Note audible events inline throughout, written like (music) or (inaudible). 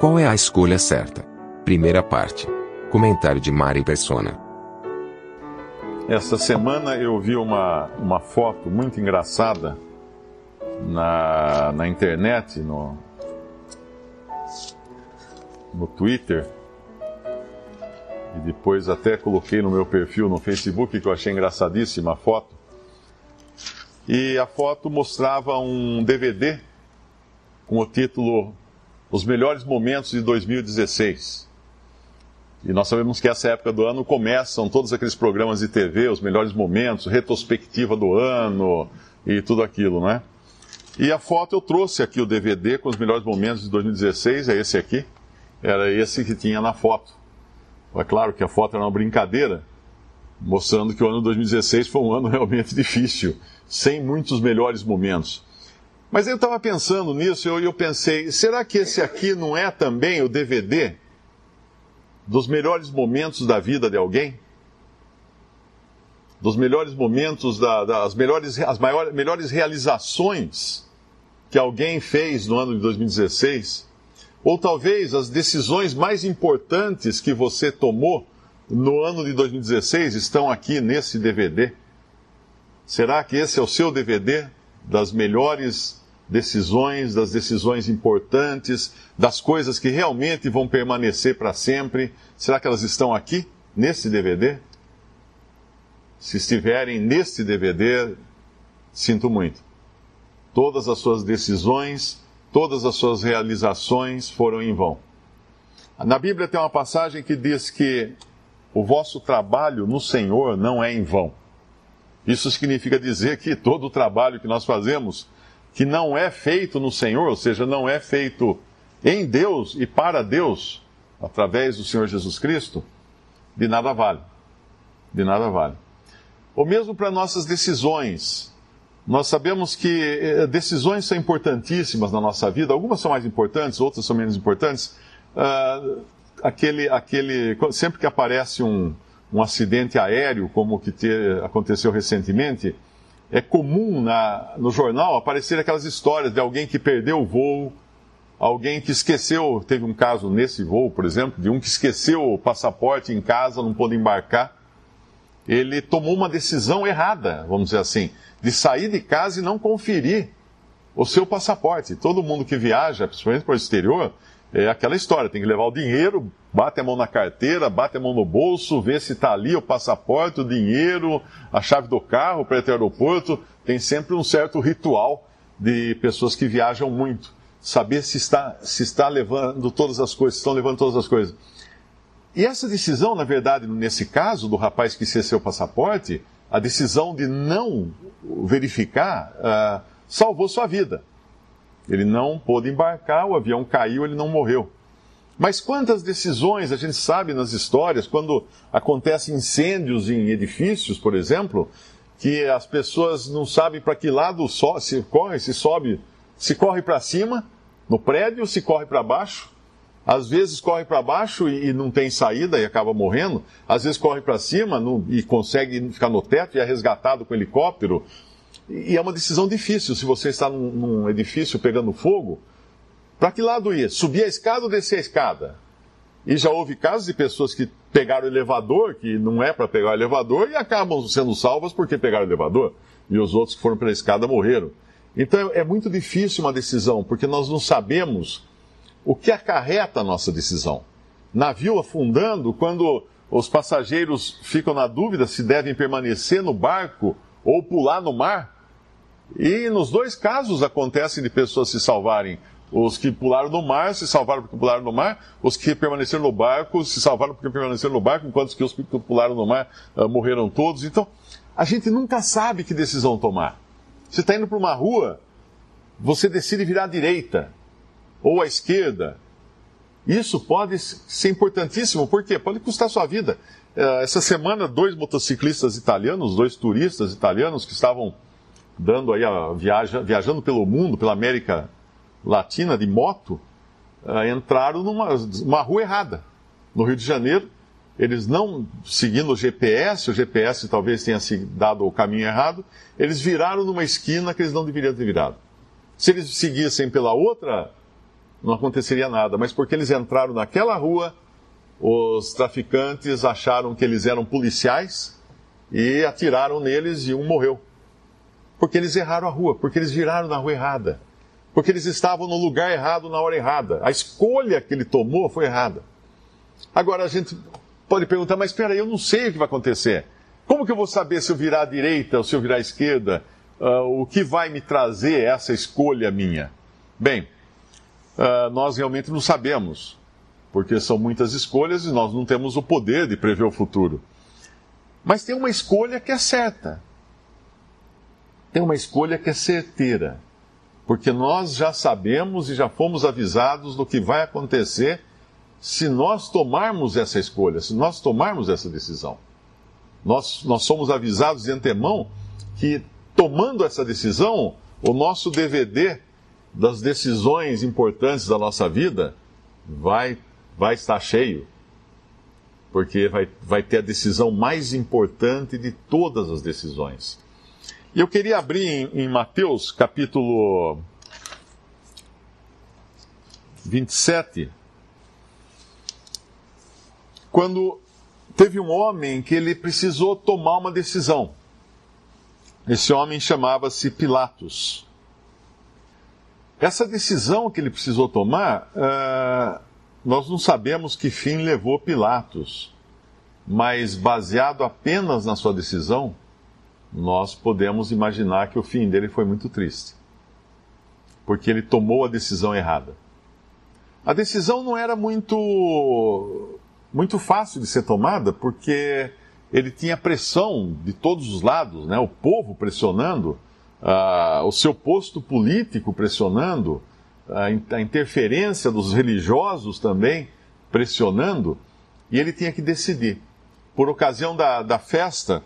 Qual é a escolha certa? Primeira parte. Comentário de Mari Persona. Essa semana eu vi uma, uma foto muito engraçada na, na internet, no, no Twitter, e depois até coloquei no meu perfil no Facebook, que eu achei engraçadíssima a foto. E a foto mostrava um DVD com o título Os Melhores Momentos de 2016. E nós sabemos que essa época do ano começam todos aqueles programas de TV, os melhores momentos, retrospectiva do ano e tudo aquilo, não é? E a foto eu trouxe aqui o DVD com os melhores momentos de 2016, é esse aqui. Era esse que tinha na foto. É claro que a foto era uma brincadeira, mostrando que o ano 2016 foi um ano (laughs) realmente difícil, sem muitos melhores momentos. Mas eu estava pensando nisso e eu, eu pensei, será que esse aqui não é também o DVD dos melhores momentos da vida de alguém? Dos melhores momentos, da, das melhores, as maiores, melhores realizações que alguém fez no ano de 2016? Ou talvez as decisões mais importantes que você tomou no ano de 2016 estão aqui nesse DVD? Será que esse é o seu DVD das melhores decisões, das decisões importantes, das coisas que realmente vão permanecer para sempre? Será que elas estão aqui nesse DVD? Se estiverem neste DVD, sinto muito. Todas as suas decisões todas as suas realizações foram em vão. Na Bíblia tem uma passagem que diz que o vosso trabalho no Senhor não é em vão. Isso significa dizer que todo o trabalho que nós fazemos, que não é feito no Senhor, ou seja, não é feito em Deus e para Deus, através do Senhor Jesus Cristo, de nada vale. De nada vale. Ou mesmo para nossas decisões, nós sabemos que eh, decisões são importantíssimas na nossa vida, algumas são mais importantes, outras são menos importantes. Uh, aquele, aquele, sempre que aparece um, um acidente aéreo, como o que aconteceu recentemente, é comum na, no jornal aparecer aquelas histórias de alguém que perdeu o voo, alguém que esqueceu, teve um caso nesse voo, por exemplo, de um que esqueceu o passaporte em casa, não pôde embarcar. Ele tomou uma decisão errada, vamos dizer assim de sair de casa e não conferir o seu passaporte. Todo mundo que viaja, principalmente para o exterior, é aquela história: tem que levar o dinheiro, bate a mão na carteira, bate a mão no bolso, vê se está ali o passaporte, o dinheiro, a chave do carro para ir até o aeroporto. Tem sempre um certo ritual de pessoas que viajam muito. Saber se está, se está levando todas as coisas, se estão levando todas as coisas. E essa decisão, na verdade, nesse caso do rapaz que esqueceu o passaporte, a decisão de não verificar uh, salvou sua vida. Ele não pôde embarcar, o avião caiu, ele não morreu. Mas quantas decisões a gente sabe nas histórias, quando acontecem incêndios em edifícios, por exemplo, que as pessoas não sabem para que lado se corre, se sobe, se corre para cima no prédio, se corre para baixo, às vezes corre para baixo e, não tem saída e acaba morrendo. Às vezes corre para cima e consegue ficar no teto e é resgatado com helicóptero. E, é uma decisão difícil se você está num edifício pegando fogo. Para que lado ir? Subir a escada ou descer a escada? E já houve casos de pessoas que pegaram o elevador, que não é para pegar o elevador, e acabam sendo salvas porque pegaram o elevador. E os outros que foram pela escada morreram. Então é muito difícil uma decisão, porque nós não sabemos o que acarreta a nossa decisão. Navio afundando, quando os passageiros ficam na dúvida se devem permanecer no barco ou pular no mar. E nos dois casos acontecem de pessoas se salvarem. Os que pularam no mar se salvaram porque pularam no mar, os que permaneceram no barco se salvaram porque permaneceram no barco, enquanto os que pularam no mar uh, morreram todos. Então, a gente nunca sabe que decisão tomar. Você está indo para uma rua você decide virar à direita ou à esquerda. Isso pode ser importantíssimo, porque pode custar sua vida. Eh, essa semana, dois motociclistas italianos, dois turistas italianos que estavam dando aí a viaja, viajando pelo mundo, pela América Latina de moto, eh, entraram numa uma rua errada, no Rio de Janeiro. Eles não seguindo o GPS, o GPS talvez tenha dado o caminho errado, eles viraram numa esquina que eles não deveriam ter virado. Se eles seguissem pela outra, não aconteceria nada, mas porque eles entraram naquela rua, os traficantes acharam que eles eram policiais e atiraram neles e um morreu. Porque eles erraram a rua, porque eles viraram na rua errada, porque eles estavam no lugar errado na hora errada. A escolha que ele tomou foi errada. Agora a gente pode perguntar, mas espera aí, eu não sei o que vai acontecer. Como que eu vou saber se eu virar à direita ou se eu virar à esquerda? uh, o que vai me trazer essa escolha minha? Bem, uh, nós realmente não sabemos, porque são muitas escolhas e nós não temos o poder de prever o futuro. Mas tem uma escolha que é certa. Tem uma escolha que é certeira. Porque nós já sabemos e já fomos avisados do que vai acontecer se nós tomarmos essa escolha, se nós tomarmos essa decisão. Nós, nós somos avisados de antemão que tomando essa decisão, o nosso DVD das decisões importantes da nossa vida vai, vai estar cheio. Porque vai, vai ter a decisão mais importante de todas as decisões. Eu queria abrir em, em Mateus capítulo 27, quando teve um homem que ele precisou tomar uma decisão. Esse homem chamava-se Pilatos. Essa decisão que ele precisou tomar, uh, nós não sabemos que fim levou Pilatos, mas baseado apenas na sua decisão, nós podemos imaginar que o fim dele foi muito triste, porque ele tomou a decisão errada. A decisão não era muito muito fácil de ser tomada, porque ele tinha pressão de todos os lados, né? o povo pressionando, uh, o seu posto político pressionando, uh, a interferência dos religiosos também pressionando, e ele tinha que decidir. Por ocasião da, da festa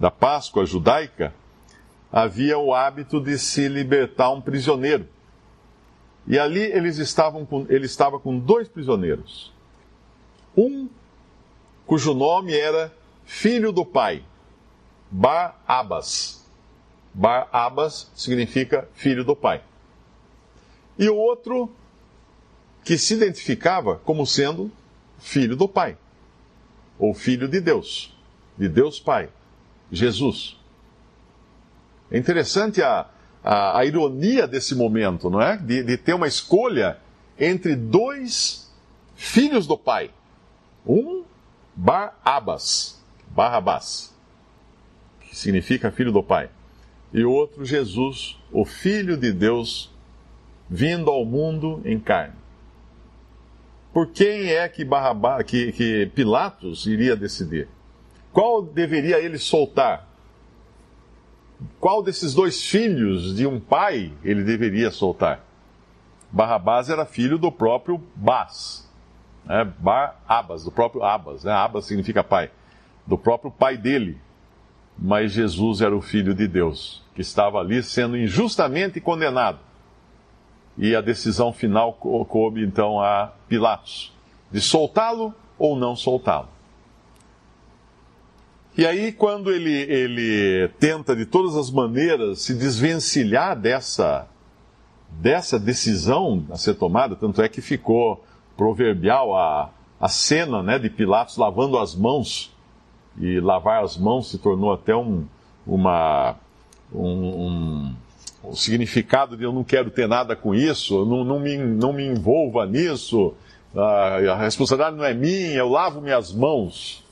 da Páscoa judaica, havia o hábito de se libertar um prisioneiro. E ali eles estavam com, ele estava com dois prisioneiros. Um cujo nome era filho do pai, Bar-Abas. Bar-Abas significa filho do pai. E o outro que se identificava como sendo filho do pai, ou filho de Deus, de Deus Pai, Jesus. É interessante a, a, a ironia desse momento, não é? De, de ter uma escolha entre dois filhos do pai. Um, Bar-Abas, Barrabás, que significa filho do Pai, e outro Jesus, o Filho de Deus, vindo ao mundo em carne. Por quem é que, Barrabá, que, que Pilatos iria decidir? Qual deveria ele soltar? Qual desses dois filhos de um pai ele deveria soltar? Barrabás era filho do próprio Bas, né? Bar Abas, do próprio Abas. Né? Abas significa pai do próprio pai dele. Mas Jesus era o Filho de Deus, que estava ali sendo injustamente condenado. E a decisão final coube então a Pilatos, de soltá-lo ou não soltá-lo. E aí, quando ele, ele tenta de todas as maneiras se desvencilhar dessa, dessa decisão a ser tomada, tanto é que ficou proverbial a, a cena né, de Pilatos lavando as mãos e lavar as mãos se tornou até um, uma, um, um, um significado de eu não quero ter nada com isso, não, não, me, não me envolva nisso, a, a responsabilidade não é minha, eu lavo minhas mãos.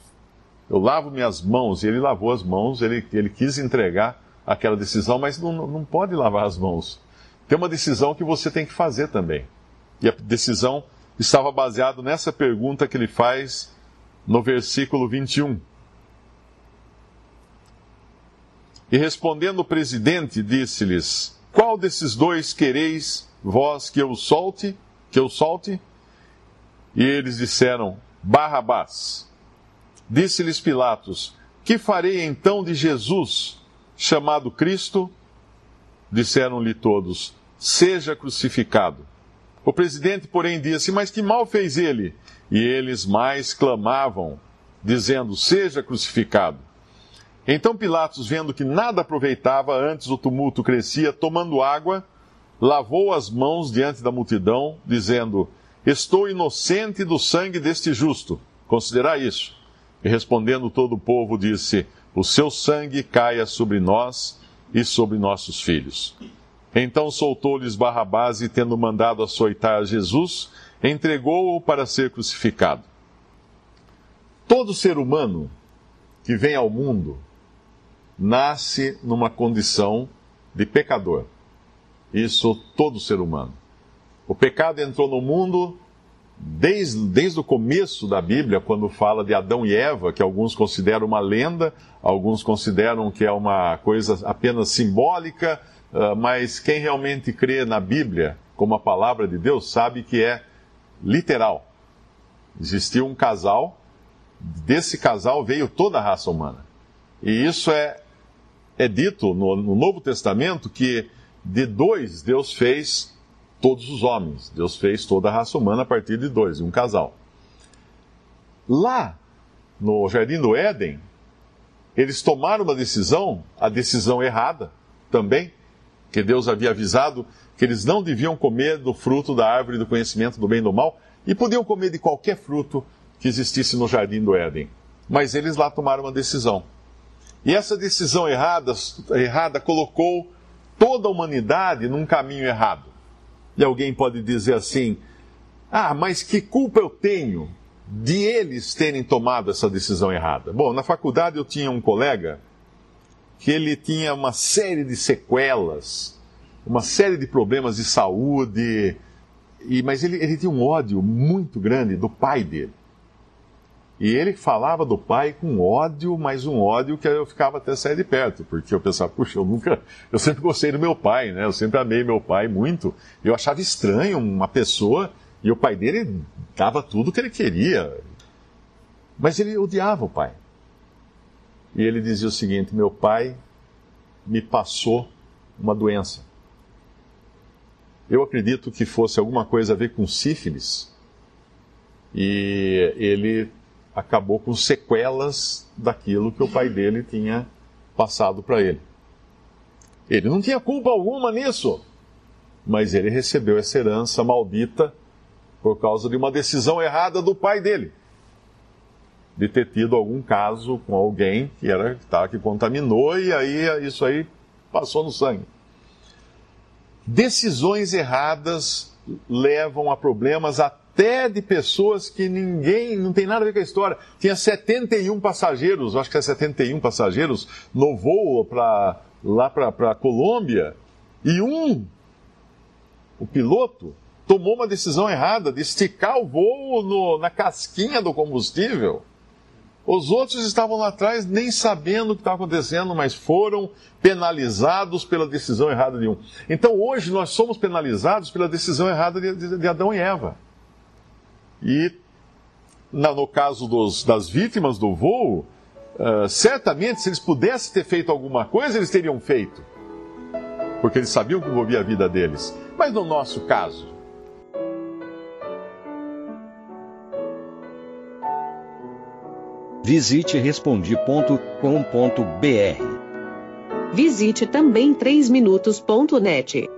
Eu lavo minhas mãos. E ele lavou as mãos, ele, ele quis entregar aquela decisão, mas não, não pode lavar as mãos. Tem uma decisão que você tem que fazer também. E a decisão estava baseada nessa pergunta que ele faz no versículo 21. E respondendo o presidente, disse-lhes: Qual desses dois quereis vós que eu solte? Que eu solte? E eles disseram: Barrabás. Disse-lhes Pilatos: Que farei então de Jesus, chamado Cristo? Disseram-lhe todos: Seja crucificado. O presidente, porém, disse: Mas que mal fez ele? E eles mais clamavam, dizendo: Seja crucificado. Então Pilatos, vendo que nada aproveitava, antes o tumulto crescia, tomando água, lavou as mãos diante da multidão, dizendo: Estou inocente do sangue deste justo. Considerai isso. E respondendo todo o povo, disse: O seu sangue caia sobre nós e sobre nossos filhos. Então soltou-lhes Barrabás e, tendo mandado açoitar Jesus, entregou-o para ser crucificado. Todo ser humano que vem ao mundo nasce numa condição de pecador. Isso todo ser humano. O pecado entrou no mundo desde, desde o começo da Bíblia, quando fala de Adão e Eva, que alguns consideram uma lenda, alguns consideram que é uma coisa apenas simbólica, ah, mas quem realmente crê na Bíblia como a palavra de Deus sabe que é literal. Existiu um casal, desse casal veio toda a raça humana. E isso é é dito no, no Novo Testamento que de dois Deus fez todos os homens. Deus fez toda a raça humana a partir de dois, de um casal. Lá, no Jardim do Éden, eles tomaram uma decisão, a decisão errada também, que Deus havia avisado que eles não deviam comer do fruto da árvore do conhecimento do bem e do mal, e podiam comer de qualquer fruto que existisse no Jardim do Éden. Mas eles lá tomaram uma decisão. E essa decisão errada, errada colocou toda a humanidade num caminho errado. E alguém pode dizer assim: ah, mas que culpa eu tenho de eles terem tomado essa decisão errada? Bom, na faculdade eu tinha um colega que ele tinha uma série de sequelas, uma série de problemas de saúde, e, mas ele, ele tinha um ódio muito grande do pai dele. E ele falava do pai com ódio, mas um ódio que eu ficava até sair de perto, porque eu pensava, puxa, eu nunca, eu sempre gostei do meu pai, né? Eu sempre amei meu pai muito. Eu achava estranho uma pessoa e o pai dele dava tudo o que ele queria. Mas ele odiava o pai. E ele dizia o seguinte: meu pai me passou uma doença. Eu acredito que fosse alguma coisa a ver com sífilis. E ele acabou com sequelas daquilo que o pai dele tinha passado para ele. Ele não tinha culpa alguma nisso, mas ele recebeu essa herança maldita por causa de uma decisão errada do pai dele, de ter tido algum caso com alguém que era tá, que contaminou e aí isso aí passou no sangue. Decisões erradas levam a problemas até até de pessoas que ninguém, não tem nada a ver com a história. Tinha 71 passageiros, acho que é 71 passageiros, no voo pra, lá para a Colômbia, e um, o piloto, tomou uma decisão errada de esticar o voo no, na casquinha do combustível. Os outros estavam lá atrás nem sabendo o que estava acontecendo, mas foram penalizados pela decisão errada de um. Então hoje nós somos penalizados pela decisão errada de, de, de Adão e Eva. E no caso dos, das vítimas do voo, uh, certamente se eles pudessem ter feito alguma coisa, eles teriam feito. Porque eles sabiam que envolvia a vida deles. Mas no nosso caso. Visite respondi.com.br. Visite também 3minutos.net.